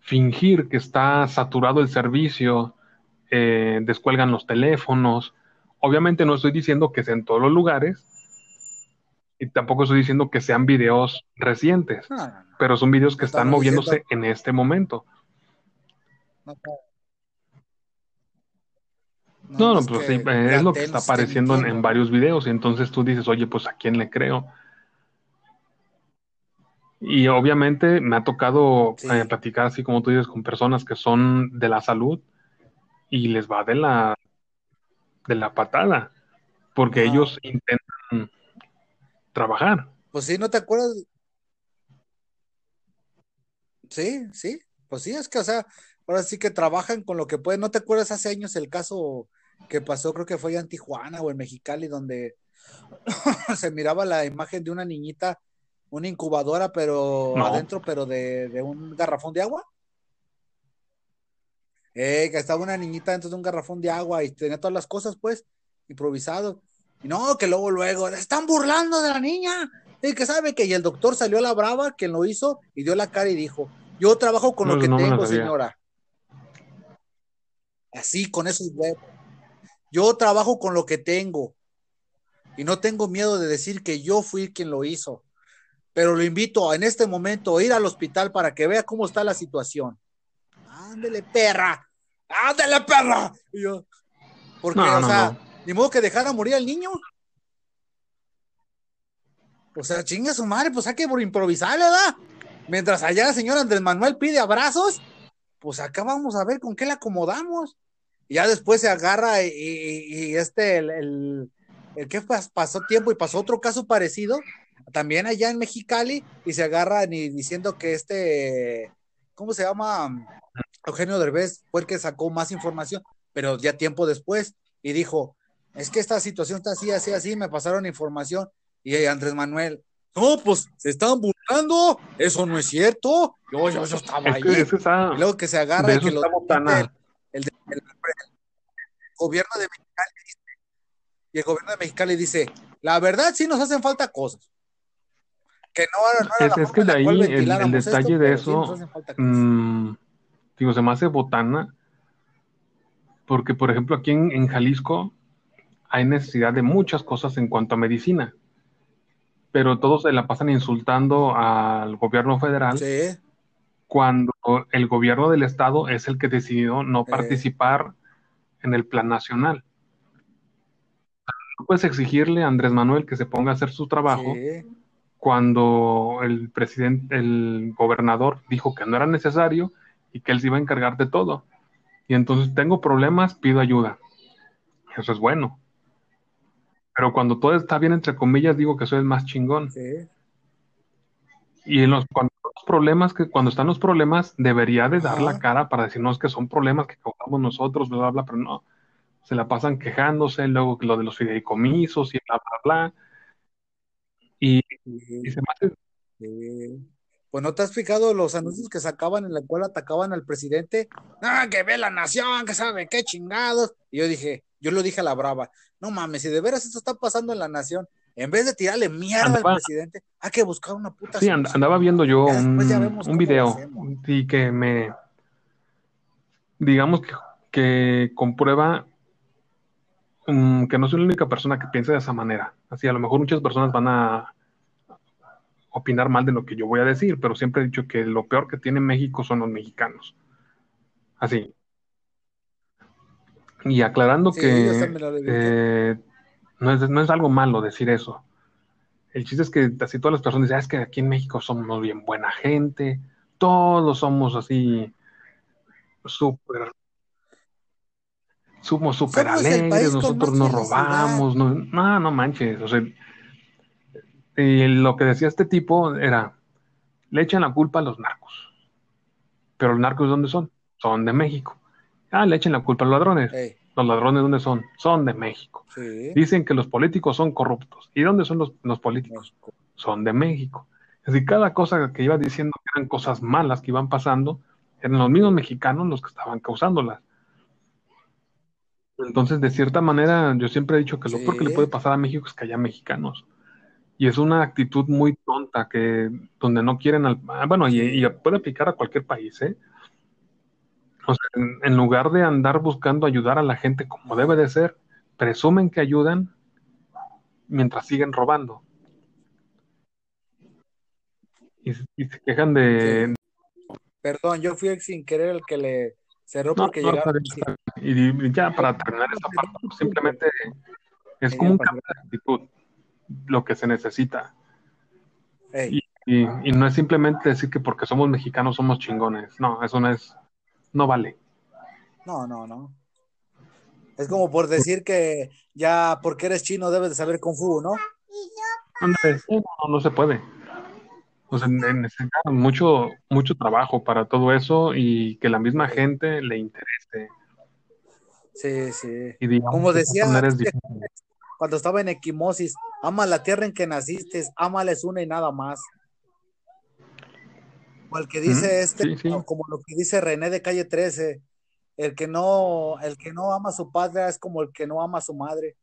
fingir que está saturado el servicio, eh, descuelgan los teléfonos. Obviamente no estoy diciendo que sea en todos los lugares y tampoco estoy diciendo que sean videos recientes, pero son videos que están moviéndose en este momento. no, no, es pues sí, es lo que está apareciendo en, varios videos y entonces tú dices, oye, pues a quién le creo. Y obviamente me ha tocado Sí. eh, platicar así como tú dices con personas que son de la salud y les va de la de la patada porque ellos intentan trabajar. Pues sí, ¿no te acuerdas? Sí, sí, pues sí, es que, o sea, ahora sí que trabajan con lo que pueden. ¿No te acuerdas hace años el caso que pasó, creo que fue allá en Tijuana o en Mexicali, donde <coughs> se miraba la imagen de una niñita, una incubadora, pero No. adentro, pero de, de un garrafón de agua? Eh, que estaba una niñita dentro de un garrafón de agua y tenía todas las cosas, pues, improvisado. Y no, que luego, luego, "Se están burlando de la niña. Y que sabe que, y el doctor salió a la brava, quien lo hizo, y dio la cara y dijo, yo trabajo con No, lo que no tengo, señora. Así, con esos huevos. Yo trabajo con lo que tengo. Y no tengo miedo de decir que yo fui quien lo hizo. Pero lo invito a, en este momento a ir al hospital para que vea cómo está la situación. Ándele, perra. Ándele, perra. Y yo, porque, No, o sea, ni modo que dejara morir al niño. O sea, chingue su madre, pues hay que improvisar, ¿verdad? Mientras allá el señor Andrés Manuel pide abrazos, pues acá vamos a ver con qué le acomodamos. Y ya después se agarra y, este, el, el, que pas- pasó tiempo y pasó otro caso parecido, también allá en Mexicali, y se agarran y diciendo que este, ¿cómo se llama? Eugenio Derbez fue el que sacó más información, pero ya tiempo después, y dijo, es que esta situación está así, así, así, me pasaron información, y Andrés Manuel, no, pues se están burlando, eso no es cierto, yo, yo, yo estaba Es ahí, que, es que está- y luego que se agarra de y que lo el, el de- el- el gobierno de Mexicali dice, y el gobierno de Mexicali dice, la verdad sí nos hacen falta cosas. Que no, no era Es, la es que de ahí el, esto, detalle de sí eso, mm, digo, se me hace botana, porque por ejemplo aquí en, en Jalisco hay necesidad de muchas cosas en cuanto a medicina, pero todos se la pasan insultando al gobierno federal Sí, cuando el gobierno del estado es el que decidió no Eh. participar en el plan nacional. No puedes exigirle a Andrés Manuel que se ponga a hacer su trabajo sí. cuando el presidente, el gobernador dijo que no era necesario y que él se iba a encargar de todo. Y entonces tengo problemas, pido ayuda. Eso es bueno. Pero cuando todo está bien, entre comillas, digo que soy el más chingón. sí. Y en los, cuando los problemas, que cuando están los problemas, debería de dar Ajá. la cara para decirnos que son problemas que causamos nosotros, bla, bla, bla, pero no. Se la pasan quejándose, luego lo de los fideicomisos y bla, bla, bla. Y, y se me hace Sí. Pues no te has fijado los anuncios que sacaban en la cual atacaban al presidente. Ah, que ve la nación, que sabe qué chingados. Y yo dije, yo lo dije a la brava, no mames, si de veras esto está pasando en la nación, en vez de tirarle mierda Andaba- al presidente, hay que buscar una puta Sí, solución. andaba viendo yo un, video y que me, digamos que, que comprueba mm, que no soy la única persona que piensa de esa manera. Así, a lo mejor muchas personas van a opinar mal de lo que yo voy a decir, pero siempre he dicho que lo peor que tiene México son los mexicanos. Así. Y aclarando Sí, que eh, no, es, no es algo malo decir eso. El chiste es que así todas las personas dicen, "Ah, es que aquí en México somos bien buena gente, todos somos así súper somos súper alegres, nosotros no robamos, no, no, no manches, o sea, y lo que decía este tipo era, le echan la culpa a los narcos, pero los narcos ¿dónde son? Son de México. Ah, le echan la culpa a los ladrones. ¿Los ladrones dónde son? Son de México. sí. Dicen que los políticos son corruptos. ¿Y dónde son los, los políticos? Son de México. Es decir, cada cosa que iba diciendo que eran cosas malas que iban pasando, eran los mismos mexicanos los que estaban causándolas. Entonces, de cierta manera, yo siempre he dicho que lo peor que le puede pasar a México es que haya mexicanos. Y es una actitud muy tonta que donde no quieren al, ah, bueno, y, y puede aplicar a cualquier país, ¿eh? O sea, en, en lugar de andar buscando ayudar a la gente como debe de ser, presumen que ayudan mientras siguen robando. Y, se- y se quejan de, Perdón, yo fui sin querer el que le cerró No, porque no, llegaron. Y ya para terminar esta parte, pues, simplemente es como un cambio de actitud, lo que se necesita. Y, y no es simplemente decir que porque somos mexicanos somos chingones. No, eso no es, no vale. no, no, no. Es como por decir que ya porque eres chino debes de saber Kung Fu, ¿no? No, no se puede. O sea, ne- necesita mucho, mucho trabajo para todo eso y que la misma gente le interese. Sí, sí. Y digamos Como decía cuando estaba en equimosis, ama la tierra en que naciste, ámales una y nada más. O el que dice este, sí, sí. o como lo que dice René de calle 13, el que no, el que no ama a su padre es como el que no ama a su madre.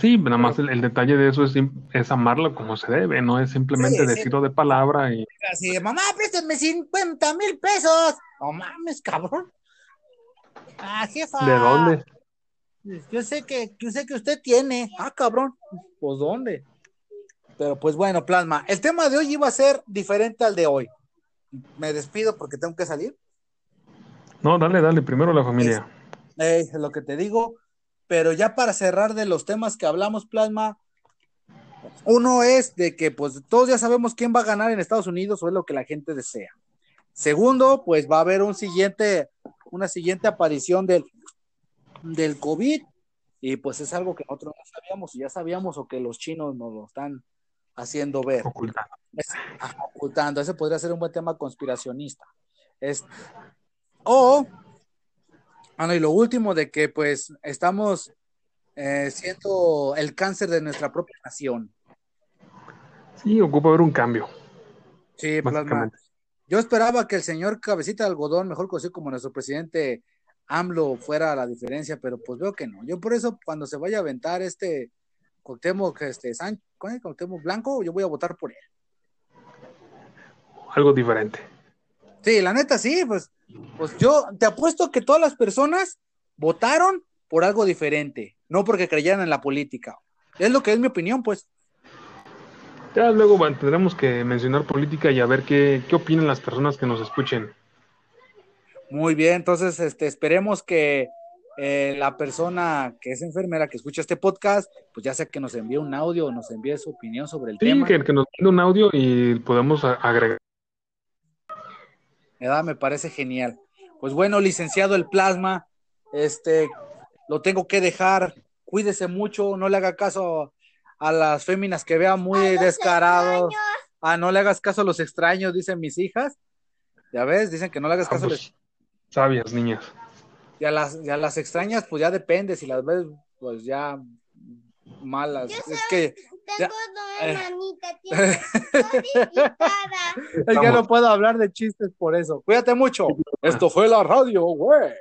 Sí, nada más el, el detalle de eso es, es amarlo como se debe, no es simplemente Sí, sí. decirlo de palabra y Así, mamá, préstame 50 mil pesos. No mames, cabrón. Ah, jefa. ¿de dónde? Yo sé que, yo sé que usted tiene. Ah, cabrón. Pues dónde. Pero pues bueno, plasma. El tema de hoy iba a ser diferente al de hoy. Me despido porque tengo que salir. No, dale, dale, primero la familia. Eh, es lo que te digo. Pero ya para cerrar de los temas que hablamos, plasma. Uno es de que pues todos ya sabemos quién va a ganar en Estados Unidos o es lo que la gente desea. Segundo, pues va a haber un siguiente, una siguiente aparición del, del COVID y pues es algo que nosotros no sabíamos y ya sabíamos o que los chinos nos lo están haciendo ver, Oculta. es- ajá, ocultando. Ese podría ser un buen tema conspiracionista. Es, o, ah, no, y lo último de que pues estamos eh, siendo el cáncer de nuestra propia nación. Sí, ocupa ver un cambio, Sí, plasma. Yo esperaba que el señor Cabecita de Algodón, mejor conocido como nuestro presidente AMLO, fuera la diferencia, pero pues veo que no. Yo por eso, cuando se vaya a aventar este Cuauhtémoc, este Sánchez. Cuauhtémoc Blanco, yo voy a votar por él. Algo diferente. Sí, la neta, sí, pues, pues yo te apuesto que todas las personas votaron por algo diferente, no porque creyeran en la política. Es lo que es mi opinión, pues. Ya luego tendremos que mencionar política y a ver qué, qué opinan las personas que nos escuchen. Muy bien, entonces este, esperemos que eh, la persona que es enfermera que escucha este podcast, pues ya sea que nos envíe un audio o nos envíe su opinión sobre el Sí, tema. que, que nos mande un audio y podemos agregar. ¿verdad? Me parece genial. Pues bueno, licenciado el plasma, este, lo tengo que dejar. Cuídese mucho, no le haga caso a las féminas que vean muy descarados. Ah, no le hagas caso a los extraños, dicen mis hijas. Ya ves, dicen que no le hagas Ah, caso a los pues, sabias, niñas. Y a las, y a las extrañas, pues ya depende, si las ves, pues ya malas. Es que Ya. Tengo Eh. dos hermanitas, tiene Cody y Tara. es que no puedo hablar de chistes por eso. Cuídate mucho. <laughs> Esto fue la radio, güey.